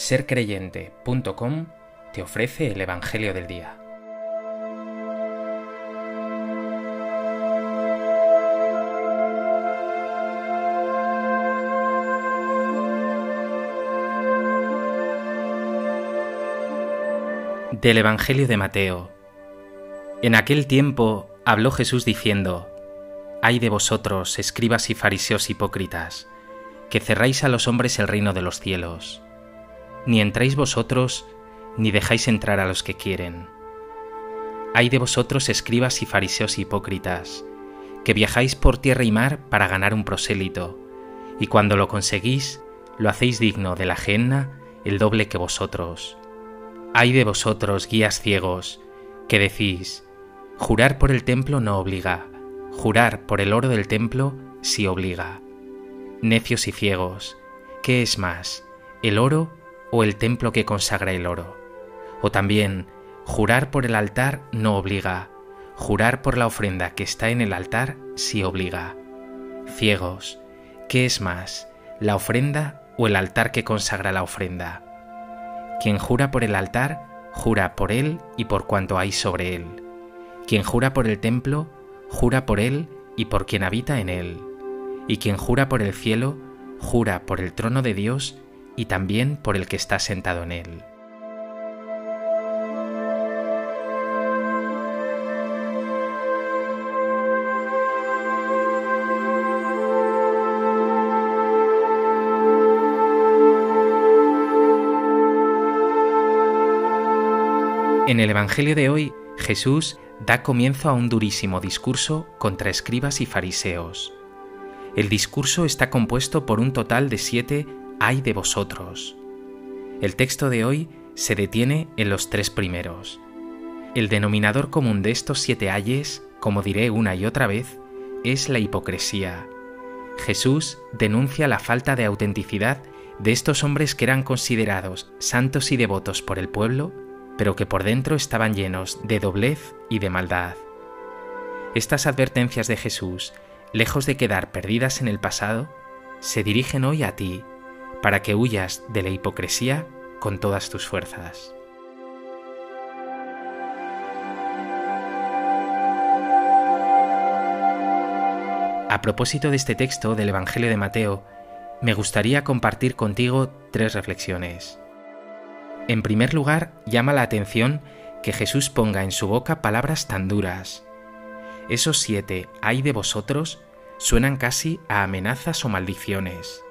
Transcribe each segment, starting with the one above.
sercreyente.com te ofrece el Evangelio del Día. Del Evangelio de Mateo. En aquel tiempo habló Jesús diciendo, Ay de vosotros, escribas y fariseos hipócritas, que cerráis a los hombres el reino de los cielos. Ni entráis vosotros, ni dejáis entrar a los que quieren. Ay de vosotros, escribas y fariseos hipócritas, que viajáis por tierra y mar para ganar un prosélito, y cuando lo conseguís, lo hacéis digno de la genna el doble que vosotros. Ay de vosotros, guías ciegos, que decís, jurar por el templo no obliga, Jurar por el oro del templo sí obliga. Necios y ciegos, ¿qué es más, el oro o el templo que consagra el oro? O también, jurar por el altar no obliga, jurar por la ofrenda que está en el altar sí obliga. Ciegos, ¿qué es más, la ofrenda o el altar que consagra la ofrenda? Quien jura por el altar, jura por él y por cuanto hay sobre él. Quien jura por el templo, jura por él y por quien habita en él. Y quien jura por el cielo, jura por el trono de Dios y también por el que está sentado en él. En el Evangelio de hoy, Jesús da comienzo a un durísimo discurso contra escribas y fariseos. El discurso está compuesto por un total de siete ay de vosotros. El texto de hoy se detiene en los tres primeros. El denominador común de estos siete ayes, como diré una y otra vez, es la hipocresía. Jesús denuncia la falta de autenticidad de estos hombres que eran considerados santos y devotos por el pueblo pero que por dentro estaban llenos de doblez y de maldad. Estas advertencias de Jesús, lejos de quedar perdidas en el pasado, se dirigen hoy a ti, para que huyas de la hipocresía con todas tus fuerzas. A propósito de este texto del Evangelio de Mateo, me gustaría compartir contigo tres reflexiones. En primer lugar, llama la atención que Jesús ponga en su boca palabras tan duras. Esos siete ay de vosotros suenan casi a amenazas o maldiciones.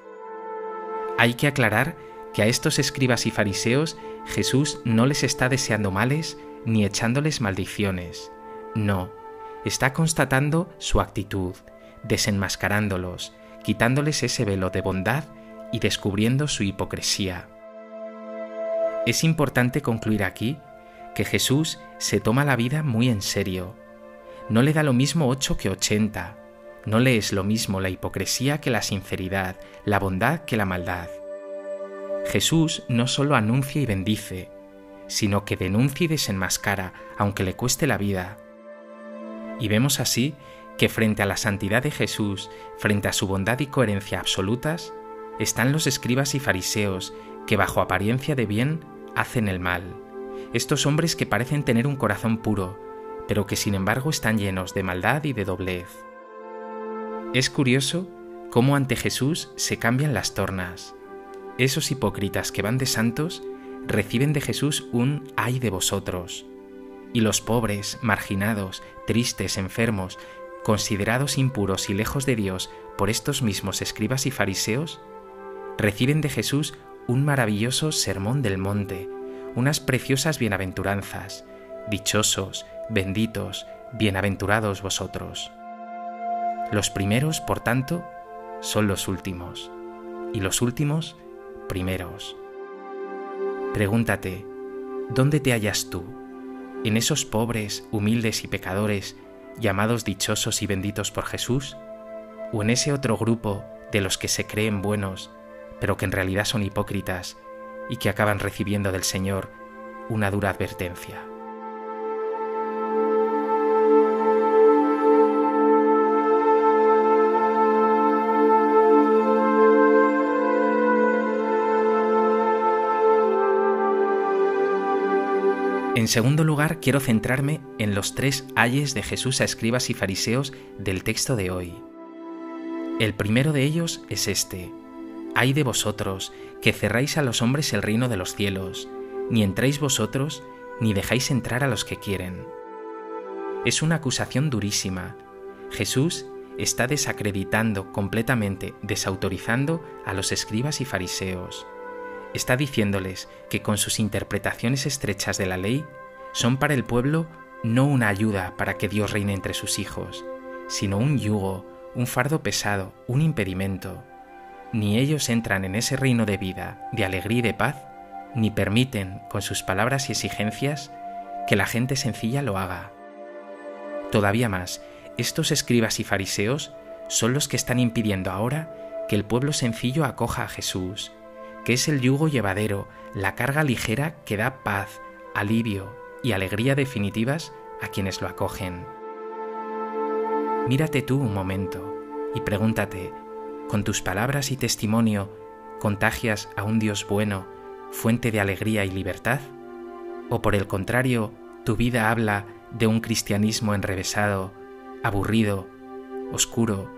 Hay que aclarar que a estos escribas y fariseos Jesús no les está deseando males ni echándoles maldiciones. No, está constatando su actitud, desenmascarándolos, quitándoles ese velo de bondad y descubriendo su hipocresía. Es importante concluir aquí que Jesús se toma la vida muy en serio. No le da lo mismo 8 que 80. No le es lo mismo la hipocresía que la sinceridad, la bondad que la maldad. Jesús no solo anuncia y bendice, sino que denuncia y desenmascara, aunque le cueste la vida. Y vemos así que frente a la santidad de Jesús, frente a su bondad y coherencia absolutas, están los escribas y fariseos que bajo apariencia de bien hacen el mal. Estos hombres que parecen tener un corazón puro, pero que sin embargo están llenos de maldad y de doblez. Es curioso cómo ante Jesús se cambian las tornas. Esos hipócritas que van de santos reciben de Jesús un ay de vosotros. Y los pobres, marginados, tristes, enfermos, considerados impuros y lejos de Dios por estos mismos escribas y fariseos, reciben de Jesús un maravilloso sermón del monte, unas preciosas bienaventuranzas, dichosos, benditos, bienaventurados vosotros. Los primeros, por tanto, son los últimos, y los últimos, primeros. Pregúntate, ¿dónde te hallas tú? ¿En esos pobres, humildes y pecadores llamados dichosos y benditos por Jesús? ¿O en ese otro grupo de los que se creen buenos pero que en realidad son hipócritas y que acaban recibiendo del Señor una dura advertencia. En segundo lugar, quiero centrarme en los tres ayes de Jesús a escribas y fariseos del texto de hoy. El primero de ellos es este. Ay de vosotros, que cerráis a los hombres el reino de los cielos, ni entráis vosotros, ni dejáis entrar a los que quieren. Es una acusación durísima. Jesús está desacreditando completamente, desautorizando a los escribas y fariseos. Está diciéndoles que con sus interpretaciones estrechas de la ley son para el pueblo no una ayuda para que Dios reine entre sus hijos, sino un yugo, un fardo pesado, un impedimento. Ni ellos entran en ese reino de vida, de alegría y de paz, ni permiten, con sus palabras y exigencias, que la gente sencilla lo haga. Todavía más, estos escribas y fariseos son los que están impidiendo ahora que el pueblo sencillo acoja a Jesús, que es el yugo llevadero, la carga ligera que da paz, alivio y alegría definitivas a quienes lo acogen. Mírate tú un momento y pregúntate, ¿con tus palabras y testimonio contagias a un Dios bueno, fuente de alegría y libertad? ¿O por el contrario, tu vida habla de un cristianismo enrevesado, aburrido, oscuro,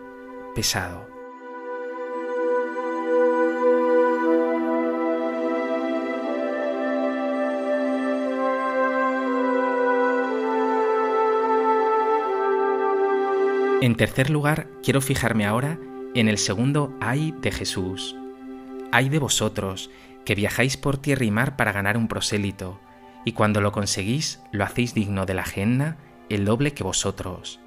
pesado. En tercer lugar, quiero fijarme ahora en el segundo ay de Jesús. Ay de vosotros, que viajáis por tierra y mar para ganar un prosélito, y cuando lo conseguís lo hacéis digno de la genna el doble que vosotros.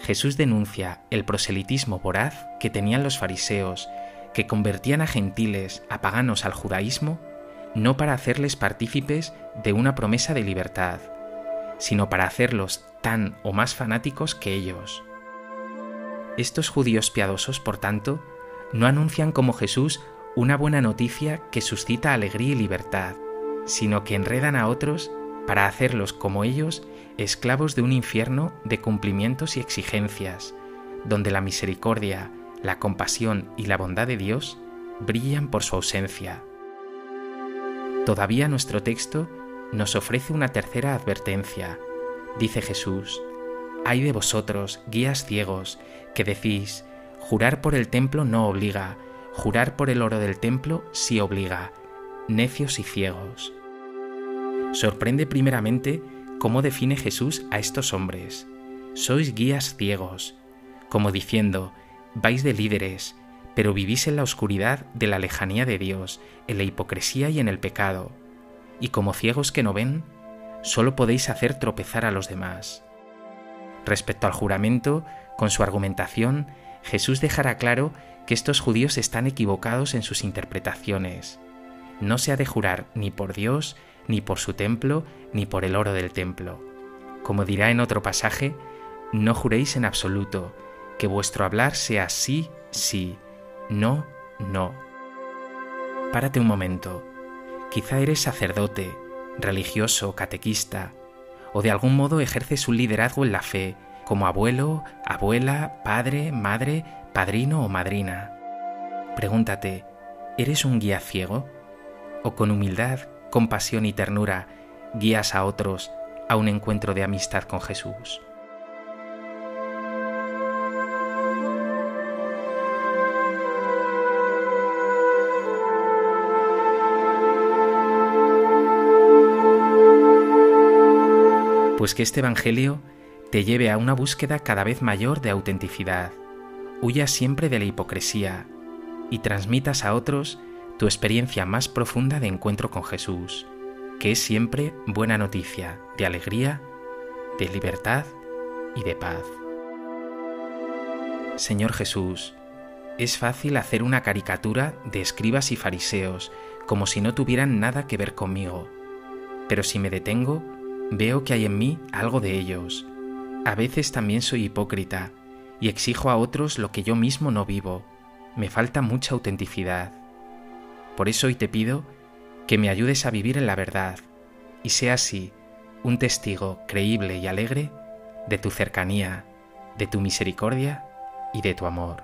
Jesús denuncia el proselitismo voraz que tenían los fariseos, que convertían a gentiles, a paganos al judaísmo, no para hacerles partícipes de una promesa de libertad, sino para hacerlos tan o más fanáticos que ellos. Estos judíos piadosos, por tanto, no anuncian como Jesús una buena noticia que suscita alegría y libertad, sino que enredan a otros para hacerlos como ellos esclavos de un infierno de cumplimientos y exigencias, donde la misericordia, la compasión y la bondad de Dios brillan por su ausencia. Todavía nuestro texto nos ofrece una tercera advertencia. Dice Jesús, Hay de vosotros, guías ciegos, que decís, jurar por el templo no obliga, jurar por el oro del templo sí obliga, necios y ciegos. Sorprende primeramente cómo define Jesús a estos hombres. Sois guías ciegos, como diciendo, vais de líderes, pero vivís en la oscuridad de la lejanía de Dios, en la hipocresía y en el pecado, y como ciegos que no ven, solo podéis hacer tropezar a los demás. Respecto al juramento, con su argumentación, Jesús dejará claro que estos judíos están equivocados en sus interpretaciones. No se ha de jurar ni por Dios, ni por su templo, ni por el oro del templo. Como dirá en otro pasaje, no juréis en absoluto, que vuestro hablar sea sí, sí, no, no. Párate un momento. Quizá eres sacerdote, religioso, catequista, o de algún modo ejerces un liderazgo en la fe, como abuelo, abuela, padre, madre, padrino o madrina. Pregúntate, ¿eres un guía ciego? ¿O con humildad compasión y ternura guías a otros a un encuentro de amistad con Jesús. Pues que este Evangelio te lleve a una búsqueda cada vez mayor de autenticidad. Huya siempre de la hipocresía y transmitas a otros tu experiencia más profunda de encuentro con Jesús, que es siempre buena noticia de alegría, de libertad y de paz. Señor Jesús, es fácil hacer una caricatura de escribas y fariseos como si no tuvieran nada que ver conmigo, pero si me detengo, veo que hay en mí algo de ellos. A veces también soy hipócrita y exijo a otros lo que yo mismo no vivo. Me falta mucha autenticidad. Por eso hoy te pido que me ayudes a vivir en la verdad y sea así un testigo creíble y alegre de tu cercanía, de tu misericordia y de tu amor.